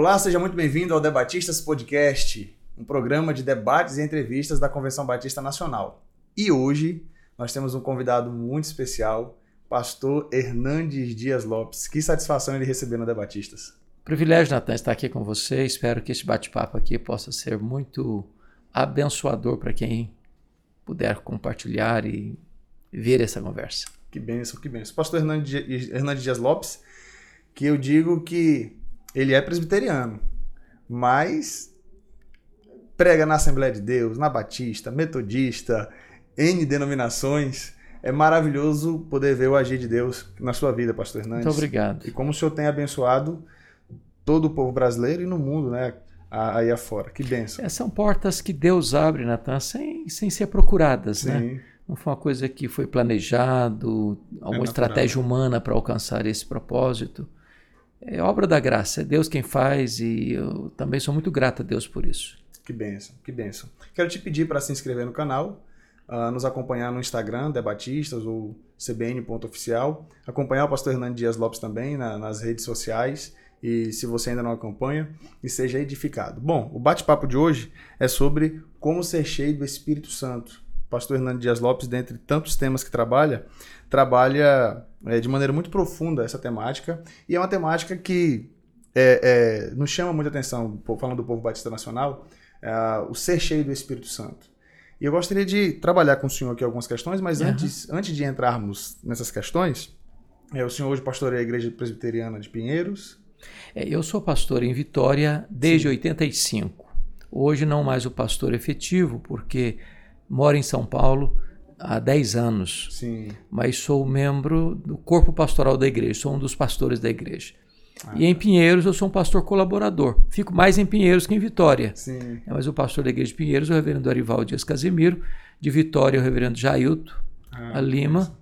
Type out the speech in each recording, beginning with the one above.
Olá, seja muito bem-vindo ao Debatistas Podcast, um programa de debates e entrevistas da Convenção Batista Nacional. E hoje nós temos um convidado muito especial, pastor Hernandes Dias Lopes. Que satisfação ele receber no Debatistas. Privilégio, Natan, estar aqui com você. Espero que este bate-papo aqui possa ser muito abençoador para quem puder compartilhar e ver essa conversa. Que benção, que benção. Pastor Hernandes Dias Lopes, que eu digo que ele é presbiteriano, mas prega na Assembleia de Deus, na Batista, Metodista, N denominações. É maravilhoso poder ver o agir de Deus na sua vida, pastor Hernandes. Muito obrigado. E como o senhor tem abençoado todo o povo brasileiro e no mundo, né? Aí afora. Que benção. É, são portas que Deus abre, Natan, sem, sem ser procuradas, né? Sim. né? Não foi uma coisa que foi planejado, alguma é estratégia humana para alcançar esse propósito. É obra da graça, é Deus quem faz e eu também sou muito grato a Deus por isso. Que benção, que benção. Quero te pedir para se inscrever no canal, uh, nos acompanhar no Instagram, Debatistas ou cbn.oficial, acompanhar o pastor Hernando Dias Lopes também na, nas redes sociais e se você ainda não acompanha, e seja edificado. Bom, o bate-papo de hoje é sobre como ser cheio do Espírito Santo. O pastor Hernando Dias Lopes, dentre tantos temas que trabalha, trabalha de maneira muito profunda essa temática, e é uma temática que é, é, nos chama muita atenção, falando do povo batista nacional, é, o ser cheio do Espírito Santo. E eu gostaria de trabalhar com o senhor aqui algumas questões, mas uhum. antes, antes de entrarmos nessas questões, é, o senhor hoje pastoreia a Igreja Presbiteriana de Pinheiros, é, eu sou pastor em Vitória desde Sim. 85. Hoje não mais o pastor efetivo, porque moro em São Paulo há 10 anos. Sim. Mas sou membro do corpo pastoral da igreja, sou um dos pastores da igreja. Ah, e em tá. Pinheiros eu sou um pastor colaborador. Fico mais em Pinheiros que em Vitória. Sim. É, mas o pastor da igreja de Pinheiros é o reverendo Arival Dias Casimiro, de Vitória é o reverendo Jailton ah, Lima.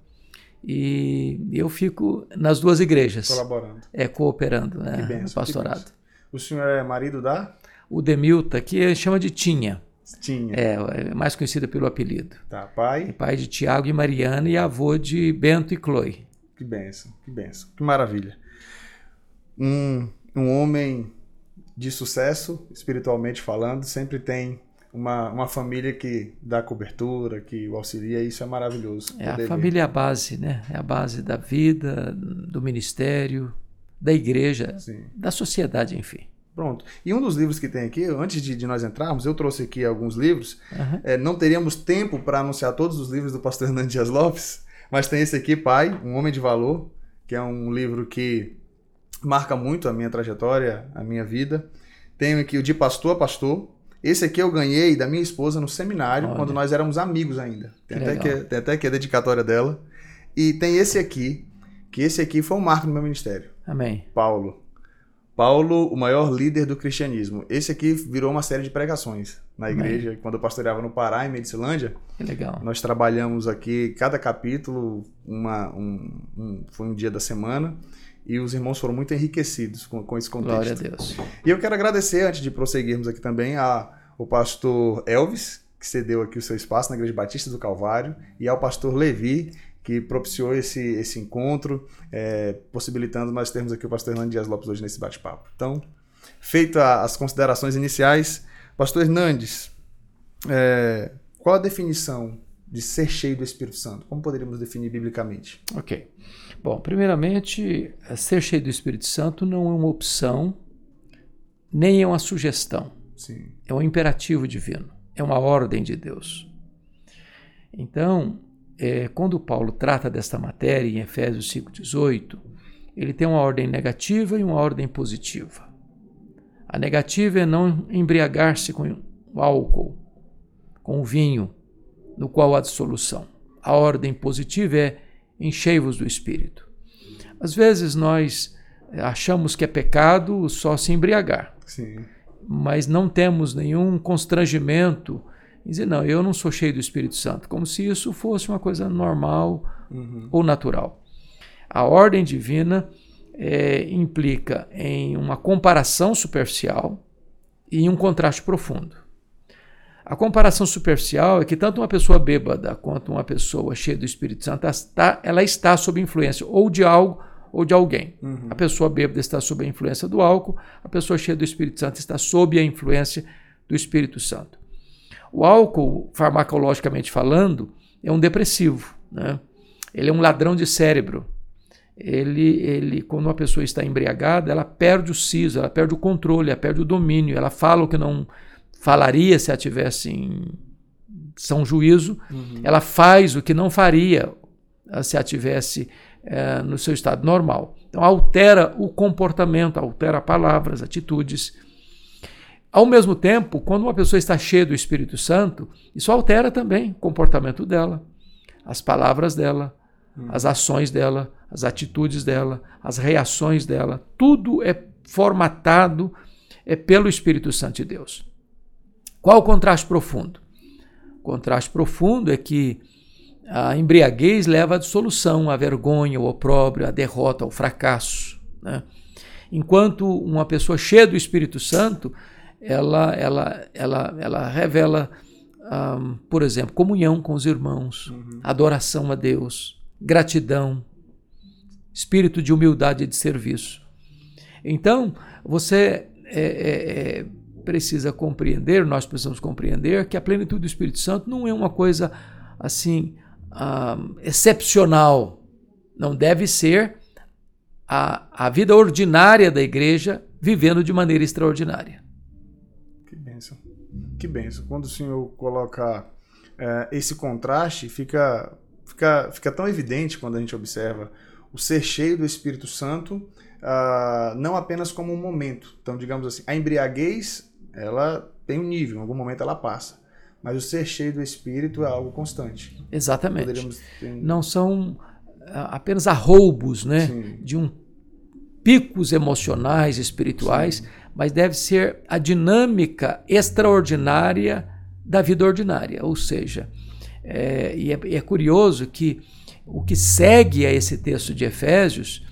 E eu fico nas duas igrejas. Colaborando. É, cooperando né, benção, no pastorado. O senhor é marido da? O Demilta, que chama de Tinha. Tinha. É, é mais conhecida pelo apelido. Tá, pai? É pai de Tiago e Mariana e avô de Bento e Chloe. Que benção, que benção. Que maravilha. Um, um homem de sucesso, espiritualmente falando, sempre tem uma, uma família que dá cobertura, que o auxilia, isso é maravilhoso. É, a família é a base, né? É a base da vida, do ministério, da igreja, Sim. da sociedade, enfim. Pronto. E um dos livros que tem aqui, antes de, de nós entrarmos, eu trouxe aqui alguns livros. Uhum. É, não teríamos tempo para anunciar todos os livros do pastor Hernando Dias Lopes, mas tem esse aqui, Pai, Um Homem de Valor, que é um livro que marca muito a minha trajetória, a minha vida. Tenho aqui o De Pastor a Pastor, esse aqui eu ganhei da minha esposa no seminário, Olha. quando nós éramos amigos ainda. Tem até, que, tem até, que, a dedicatória dela. E tem esse aqui, que esse aqui foi um marco no meu ministério. Amém. Paulo. Paulo, o maior líder do cristianismo. Esse aqui virou uma série de pregações na igreja, Amém. quando eu pastoreava no Pará, em Medicilândia. Que legal. Nós trabalhamos aqui, cada capítulo, uma, um, um, foi um dia da semana e os irmãos foram muito enriquecidos com, com esse contexto. Glória a Deus. E eu quero agradecer, antes de prosseguirmos aqui também, a, o pastor Elvis, que cedeu aqui o seu espaço na Igreja Batista do Calvário, e ao pastor Levi, que propiciou esse, esse encontro, é, possibilitando nós termos aqui o pastor Hernandes Dias Lopes hoje nesse bate-papo. Então, feitas as considerações iniciais, pastor Hernandes, é, qual a definição de ser cheio do Espírito Santo? Como poderíamos definir biblicamente? Ok. Bom, primeiramente, ser cheio do Espírito Santo não é uma opção, nem é uma sugestão. Sim. É um imperativo divino, é uma ordem de Deus. Então, é, quando Paulo trata desta matéria em Efésios 5,18, ele tem uma ordem negativa e uma ordem positiva. A negativa é não embriagar-se com o álcool, com o vinho, no qual há dissolução. A ordem positiva é enchei-vos do Espírito. Às vezes nós achamos que é pecado só se embriagar. Sim. Mas não temos nenhum constrangimento em dizer, não, eu não sou cheio do Espírito Santo, como se isso fosse uma coisa normal uhum. ou natural. A ordem divina é, implica em uma comparação superficial e em um contraste profundo. A comparação superficial é que tanto uma pessoa bêbada quanto uma pessoa cheia do Espírito Santo está, ela está sob influência ou de algo ou de alguém. Uhum. A pessoa bêbada está sob a influência do álcool, a pessoa cheia do Espírito Santo está sob a influência do Espírito Santo. O álcool, farmacologicamente falando, é um depressivo. Né? Ele é um ladrão de cérebro. Ele, ele, quando uma pessoa está embriagada, ela perde o siso, ela perde o controle, ela perde o domínio, ela fala o que não falaria se ela tivesse em são juízo, uhum. ela faz o que não faria se ela tivesse é, no seu estado normal. Então altera o comportamento, altera palavras, atitudes. Ao mesmo tempo, quando uma pessoa está cheia do Espírito Santo, isso altera também o comportamento dela, as palavras dela, uhum. as ações dela, as atitudes dela, as reações dela. Tudo é formatado é pelo Espírito Santo de Deus. Qual o contraste profundo? O contraste profundo é que a embriaguez leva à dissolução, à vergonha, ao opróbrio, à derrota, ao fracasso. Né? Enquanto uma pessoa cheia do Espírito Santo, ela, ela, ela, ela revela, um, por exemplo, comunhão com os irmãos, uhum. adoração a Deus, gratidão, espírito de humildade e de serviço. Então, você é, é, é, precisa compreender, nós precisamos compreender que a plenitude do Espírito Santo não é uma coisa assim uh, excepcional. Não deve ser a, a vida ordinária da igreja vivendo de maneira extraordinária. Que benção. Que benção. Quando o senhor coloca uh, esse contraste, fica, fica, fica tão evidente quando a gente observa o ser cheio do Espírito Santo, uh, não apenas como um momento. Então, digamos assim, a embriaguez, ela tem um nível, em algum momento ela passa. Mas o ser cheio do Espírito é algo constante. Exatamente. Não são ah, apenas arroubos né, Sim. de um picos emocionais, espirituais, Sim. Mas deve ser a dinâmica extraordinária da vida ordinária. Ou seja, é, e, é, é curioso que o que segue a esse texto de Efésios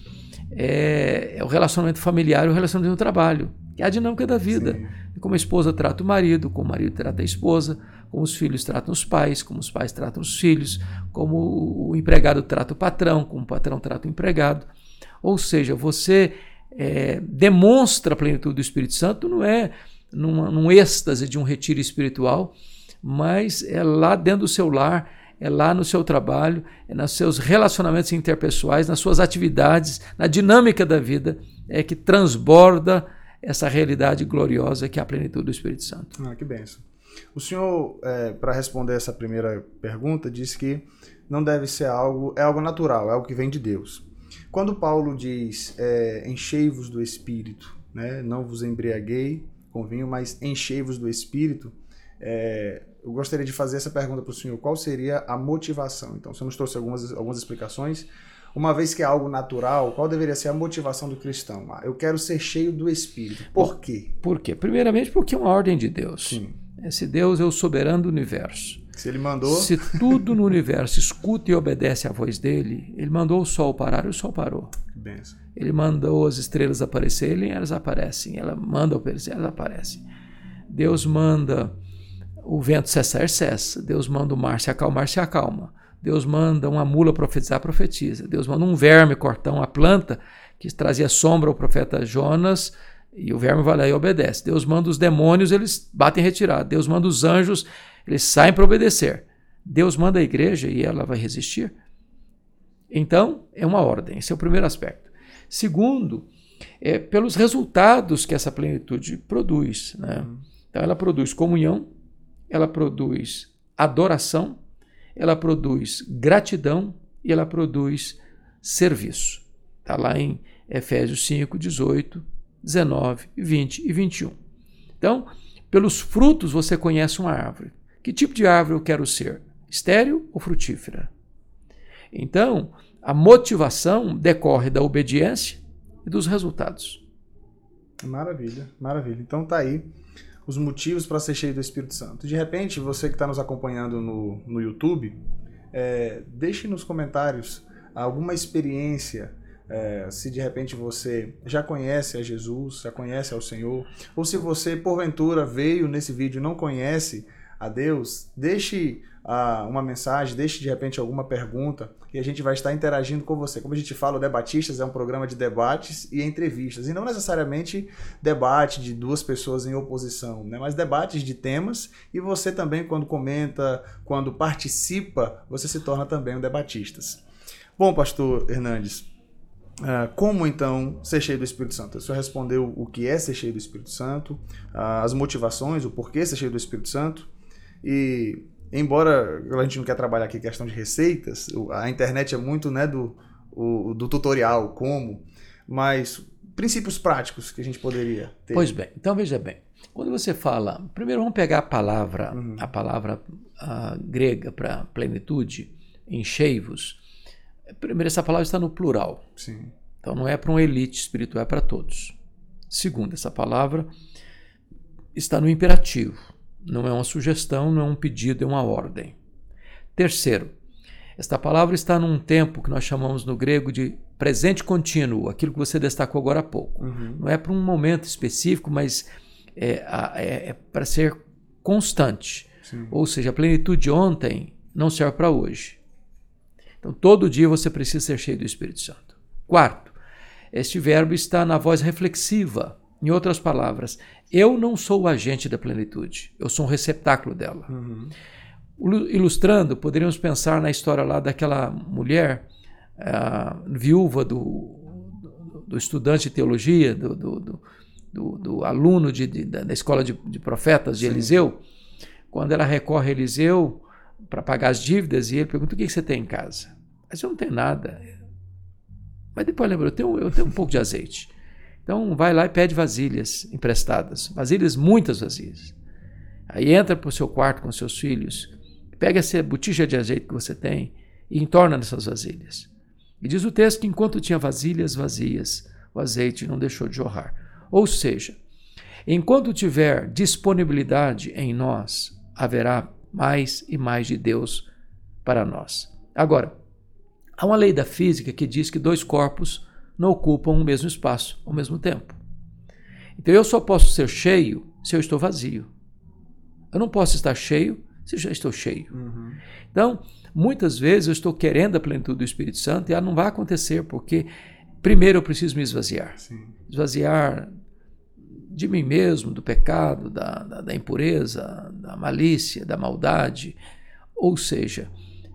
é, é o relacionamento familiar e o relacionamento no trabalho, que é a dinâmica da vida. Sim. Como a esposa trata o marido, como o marido trata a esposa, como os filhos tratam os pais, como os pais tratam os filhos, como o empregado trata o patrão, como o patrão trata o empregado. Ou seja, você é, demonstra a plenitude do Espírito Santo, não é numa, num êxtase de um retiro espiritual, mas é lá dentro do seu lar, é lá no seu trabalho, é nos seus relacionamentos interpessoais, nas suas atividades, na dinâmica da vida, é que transborda essa realidade gloriosa que é a plenitude do Espírito Santo. Ah, que benção. O senhor, é, para responder essa primeira pergunta, disse que não deve ser algo, é algo natural, é algo que vem de Deus. Quando Paulo diz é, enchei-vos do Espírito, né, não vos embriaguei com vinho, mas enchei-vos do Espírito, é, eu gostaria de fazer essa pergunta para o senhor: qual seria a motivação? Então, você nos trouxe algumas, algumas explicações. Uma vez que é algo natural, qual deveria ser a motivação do cristão? Ah, eu quero ser cheio do Espírito. Por quê? Por quê? Primeiramente, porque é uma ordem de Deus. Sim. Esse Deus é o soberano do universo. Se ele mandou. Se tudo no universo escuta e obedece à voz dele, ele mandou o sol parar e o sol parou. Benção. Ele mandou as estrelas aparecerem, elas aparecem. Ela manda aparecer, elas aparecem. Deus manda o vento cessar, cessa. Deus manda o mar se acalmar, se acalma. Deus manda uma mula profetizar, profetiza. Deus manda um verme cortar uma planta que trazia sombra ao profeta Jonas e o verme vai lá e obedece. Deus manda os demônios, eles batem retirada. Deus manda os anjos, eles saem para obedecer. Deus manda a igreja e ela vai resistir. Então, é uma ordem. Esse é o primeiro aspecto. Segundo, é pelos resultados que essa plenitude produz. Né? Então, ela produz comunhão, ela produz adoração, ela produz gratidão e ela produz serviço. Está lá em Efésios 5, 18 19, 20 e 21. Então, pelos frutos você conhece uma árvore. Que tipo de árvore eu quero ser? Estéril ou frutífera? Então, a motivação decorre da obediência e dos resultados. Maravilha, maravilha. Então tá aí os motivos para ser cheio do Espírito Santo. De repente, você que está nos acompanhando no, no YouTube, é, deixe nos comentários alguma experiência é, se de repente você já conhece a Jesus, já conhece ao Senhor, ou se você porventura veio nesse vídeo e não conhece a Deus, deixe uh, uma mensagem, deixe de repente alguma pergunta e a gente vai estar interagindo com você. Como a gente fala, o Debatistas é um programa de debates e entrevistas, e não necessariamente debate de duas pessoas em oposição, né? mas debates de temas, e você também, quando comenta, quando participa, você se torna também um debatistas. Bom, pastor Hernandes, uh, como então ser cheio do Espírito Santo? Senhor respondeu o que é ser cheio do Espírito Santo, uh, as motivações, o porquê ser cheio do Espírito Santo, e embora a gente não quer trabalhar aqui questão de receitas, a internet é muito né, do, o, do tutorial, como, mas princípios práticos que a gente poderia ter. Pois bem, então veja bem. Quando você fala, primeiro vamos pegar a palavra, uhum. a palavra a grega para plenitude, enchei-vos. Primeiro, essa palavra está no plural. Sim. Então não é para uma elite espiritual, é para todos. Segundo, essa palavra está no imperativo. Não é uma sugestão, não é um pedido, é uma ordem. Terceiro, esta palavra está num tempo que nós chamamos no grego de presente contínuo, aquilo que você destacou agora há pouco. Uhum. Não é para um momento específico, mas é, é, é para ser constante. Sim. Ou seja, a plenitude de ontem não serve para hoje. Então, todo dia você precisa ser cheio do Espírito Santo. Quarto, este verbo está na voz reflexiva. Em outras palavras, eu não sou o agente da plenitude, eu sou um receptáculo dela. Uhum. Ilustrando, poderíamos pensar na história lá daquela mulher, viúva do, do, estudante de teologia, do, do, do aluno de, de, da escola de, de profetas de Sim. Eliseu, quando ela recorre a Eliseu para pagar as dívidas e ele pergunta: o que você tem em casa? Mas eu não tenho nada. Mas depois lembra, eu tenho, eu tenho um pouco de azeite. Então vai lá e pede vasilhas emprestadas, vasilhas, muitas vasilhas. Aí entra para o seu quarto com seus filhos, pega essa botija de azeite que você tem e entorna nessas vasilhas. E diz o texto que enquanto tinha vasilhas vazias, o azeite não deixou de jorrar. Ou seja, enquanto tiver disponibilidade em nós, haverá mais e mais de Deus para nós. Agora, há uma lei da física que diz que dois corpos não ocupam o mesmo espaço ao mesmo tempo. Então eu só posso ser cheio se eu estou vazio. Eu não posso estar cheio se já estou cheio. Uhum. Então, muitas vezes eu estou querendo a plenitude do Espírito Santo e ela não vai acontecer porque primeiro eu preciso me esvaziar. Sim. Esvaziar de mim mesmo, do pecado, da, da, da impureza, da malícia, da maldade. Ou seja,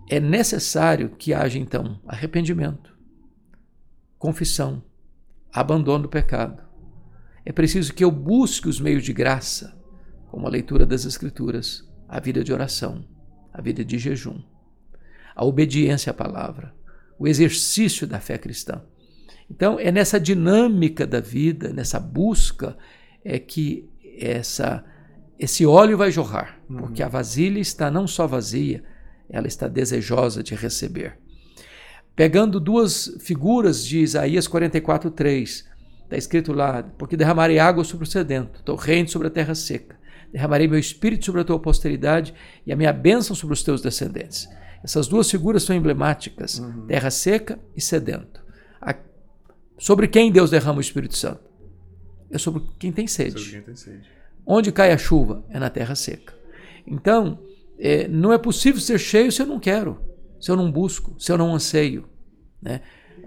é necessário que haja então arrependimento confissão, abandono do pecado. É preciso que eu busque os meios de graça, como a leitura das Escrituras, a vida de oração, a vida de jejum, a obediência à palavra, o exercício da fé cristã. Então, é nessa dinâmica da vida, nessa busca, é que essa, esse óleo vai jorrar, uhum. porque a vasilha está não só vazia, ela está desejosa de receber pegando duas figuras de Isaías 44, 3. Está escrito lá, porque derramarei água sobre o sedento, torrente sobre a terra seca. Derramarei meu espírito sobre a tua posteridade e a minha bênção sobre os teus descendentes. Essas duas figuras são emblemáticas, uhum. terra seca e sedento. A, sobre quem Deus derrama o Espírito Santo? É sobre quem tem sede. Quem tem sede. Onde cai a chuva? É na terra seca. Então, é, não é possível ser cheio se eu não quero se eu não busco, se eu não anseio. Né?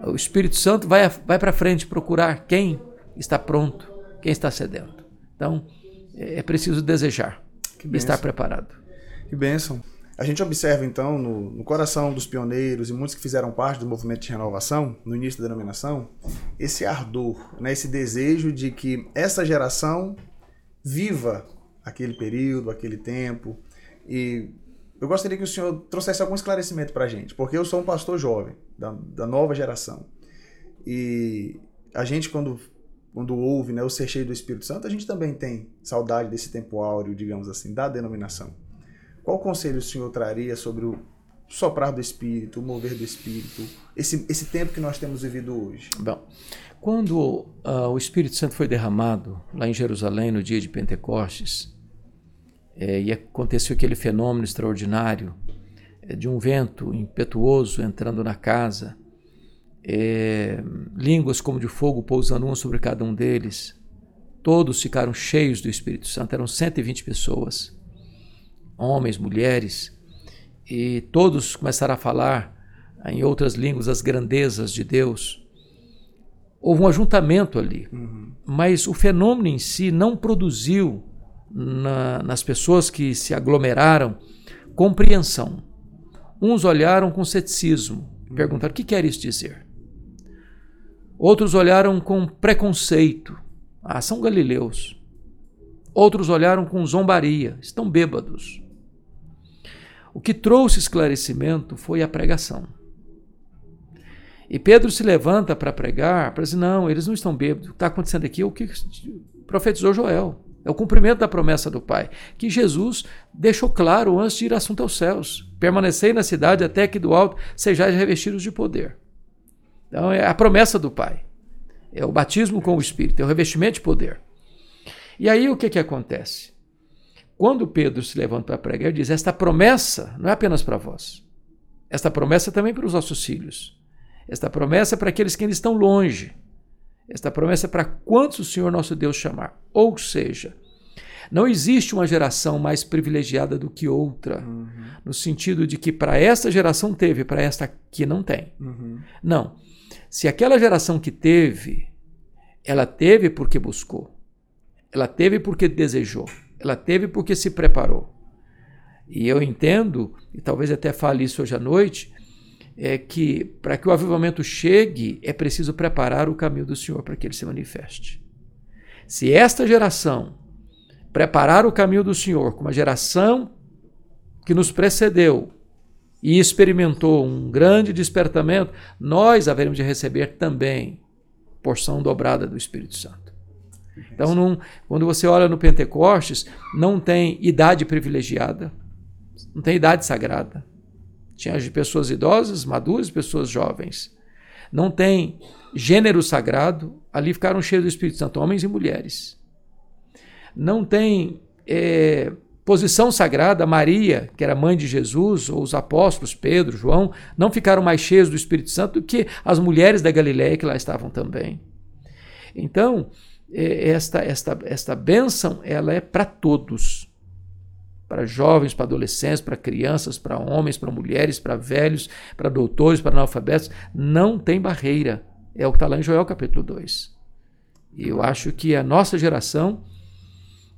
O Espírito Santo vai, vai para frente procurar quem está pronto, quem está sedento. Então, é, é preciso desejar e estar preparado. Que bênção. A gente observa, então, no, no, coração dos pioneiros e muitos que fizeram parte do movimento de renovação, no início da denominação, esse ardor, né, esse desejo de que essa geração viva aquele período, aquele tempo, e eu gostaria que o senhor trouxesse algum esclarecimento para a gente, porque eu sou um pastor jovem, da, da nova geração. E a gente, quando, quando ouve né, o ser cheio do Espírito Santo, a gente também tem saudade desse tempo áureo, digamos assim, da denominação. Qual conselho o senhor traria sobre o soprar do Espírito, o mover do Espírito, esse, esse tempo que nós temos vivido hoje? Bom, quando uh, o Espírito Santo foi derramado lá em Jerusalém no dia de Pentecostes, é, e aconteceu aquele fenômeno extraordinário é, de um vento impetuoso entrando na casa, é, línguas como de fogo pousando uma sobre cada um deles. Todos ficaram cheios do Espírito Santo, eram 120 pessoas. homens, mulheres, e todos começaram a falar em outras línguas as grandezas de Deus. Houve um ajuntamento ali, uhum. mas o fenômeno em si não produziu na, nas pessoas que se aglomeraram compreensão. Uns olharam com ceticismo, perguntaram: o que quer isso dizer? Outros olharam com preconceito. Ah, são galileus. Outros olharam com zombaria, estão bêbados. O que trouxe esclarecimento foi a pregação. E Pedro se levanta para pregar, para dizer: não, eles não estão bêbados. O que está acontecendo aqui é o que profetizou Joel. É o cumprimento da promessa do Pai, que Jesus deixou claro antes de ir assunto aos céus. Permanecei na cidade até que do alto sejais revestidos de poder. Então é a promessa do Pai. É o batismo com o Espírito, é o revestimento de poder. E aí o que, que acontece? Quando Pedro se levanta para pregar, ele diz: Esta promessa não é apenas para vós. Esta promessa é também para os nossos filhos. Esta promessa é para aqueles que ainda estão longe. Esta promessa é para quantos o Senhor nosso Deus chamar. Ou seja, não existe uma geração mais privilegiada do que outra, uhum. no sentido de que para esta geração teve, para esta que não tem. Uhum. Não. Se aquela geração que teve, ela teve porque buscou, ela teve porque desejou, ela teve porque se preparou. E eu entendo, e talvez até fale isso hoje à noite, é que para que o avivamento chegue, é preciso preparar o caminho do Senhor para que ele se manifeste. Se esta geração preparar o caminho do Senhor, como a geração que nos precedeu e experimentou um grande despertamento, nós haveremos de receber também porção dobrada do Espírito Santo. Então, quando você olha no Pentecostes, não tem idade privilegiada, não tem idade sagrada tinha pessoas idosas, maduras, pessoas jovens. Não tem gênero sagrado, ali ficaram cheios do Espírito Santo, homens e mulheres. Não tem é, posição sagrada, Maria, que era mãe de Jesus, ou os apóstolos, Pedro, João, não ficaram mais cheios do Espírito Santo do que as mulheres da Galiléia que lá estavam também. Então, é, esta, esta, esta bênção ela é para todos para jovens, para adolescentes, para crianças, para homens, para mulheres, para velhos, para doutores, para analfabetos. Não tem barreira. É o que está lá em Joel capítulo 2. E eu acho que a nossa geração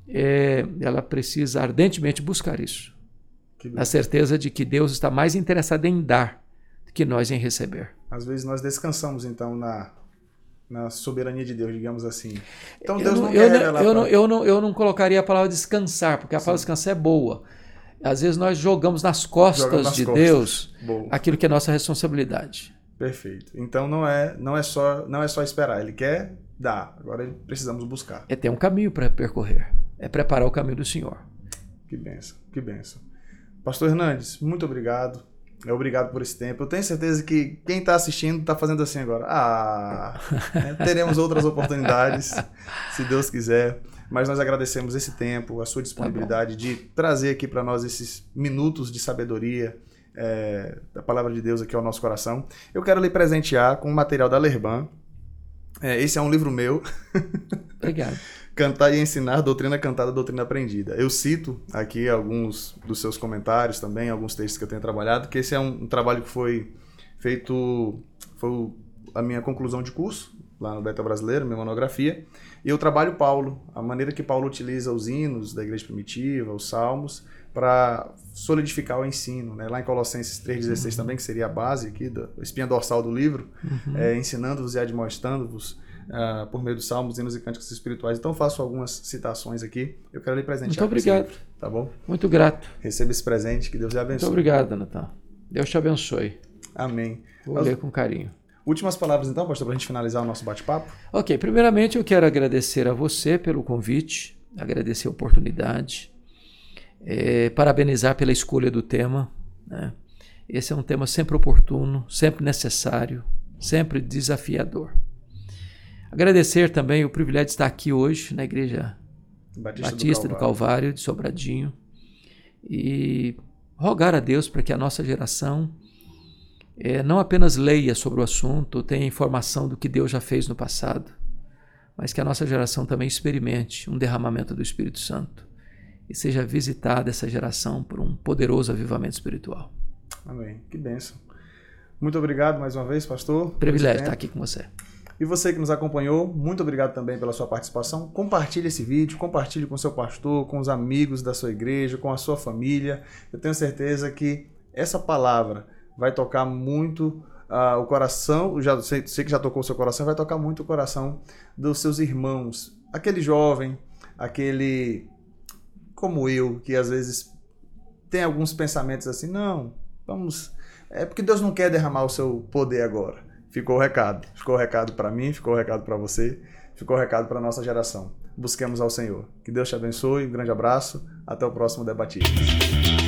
é, ela precisa ardentemente buscar isso. Na certeza de que Deus está mais interessado em dar do que nós em receber. Às vezes nós descansamos então na na soberania de Deus, digamos assim. Então Deus eu não, não eu, não, eu, pra... não, eu, não, eu não colocaria a palavra descansar, porque a palavra descansar é boa. Às vezes nós jogamos nas costas jogamos nas de costas. Deus boa. aquilo que é nossa responsabilidade. Perfeito. Então não é, não é só não é só esperar, ele quer dar. Agora precisamos buscar. É ter um caminho para percorrer. É preparar o caminho do Senhor. Que benção, que benção. Pastor Hernandes, muito obrigado. É obrigado por esse tempo. Eu tenho certeza que quem está assistindo está fazendo assim agora. Ah, né? teremos outras oportunidades, se Deus quiser. Mas nós agradecemos esse tempo, a sua disponibilidade tá de trazer aqui para nós esses minutos de sabedoria é, da palavra de Deus aqui ao nosso coração. Eu quero lhe presentear com o material da Lerban. É, esse é um livro meu. Obrigado. Cantar e ensinar, doutrina cantada, doutrina aprendida. Eu cito aqui alguns dos seus comentários também, alguns textos que eu tenho trabalhado, que esse é um, um trabalho que foi feito, foi a minha conclusão de curso, lá no Beta Brasileiro, minha monografia. E eu trabalho Paulo, a maneira que Paulo utiliza os hinos da igreja primitiva, os salmos, para solidificar o ensino. Né? Lá em Colossenses 3,16 uhum. também, que seria a base aqui, da espinha dorsal do livro, uhum. é, ensinando-vos e admoestando-vos uh, por meio dos salmos, hinos e cânticos espirituais. Então faço algumas citações aqui. Eu quero lhe presentear. Muito obrigado. tá bom? Muito grato. Receba esse presente, que Deus lhe abençoe. Muito obrigado, Natan. Deus te abençoe. Amém. Vou ler com carinho. Últimas palavras então, pastor, para a gente finalizar o nosso bate-papo? Ok, primeiramente eu quero agradecer a você pelo convite, agradecer a oportunidade, é, parabenizar pela escolha do tema. Né? Esse é um tema sempre oportuno, sempre necessário, sempre desafiador. Agradecer também o privilégio de estar aqui hoje na Igreja Batista, Batista do, Calvário. do Calvário, de Sobradinho, e rogar a Deus para que a nossa geração é, não apenas leia sobre o assunto, tenha informação do que Deus já fez no passado, mas que a nossa geração também experimente um derramamento do Espírito Santo e seja visitada essa geração por um poderoso avivamento espiritual. Amém. Que bênção. Muito obrigado mais uma vez, pastor. Privilégio estar aqui com você. E você que nos acompanhou, muito obrigado também pela sua participação. Compartilhe esse vídeo, compartilhe com seu pastor, com os amigos da sua igreja, com a sua família. Eu tenho certeza que essa palavra vai tocar muito uh, o coração, já sei, sei, que já tocou o seu coração, vai tocar muito o coração dos seus irmãos. Aquele jovem, aquele como eu, que às vezes tem alguns pensamentos assim, não, vamos. É porque Deus não quer derramar o seu poder agora. Ficou o recado. Ficou o recado para mim, ficou o recado para você, ficou o recado para nossa geração. Busquemos ao Senhor. Que Deus te abençoe, um grande abraço, até o próximo Debatistas.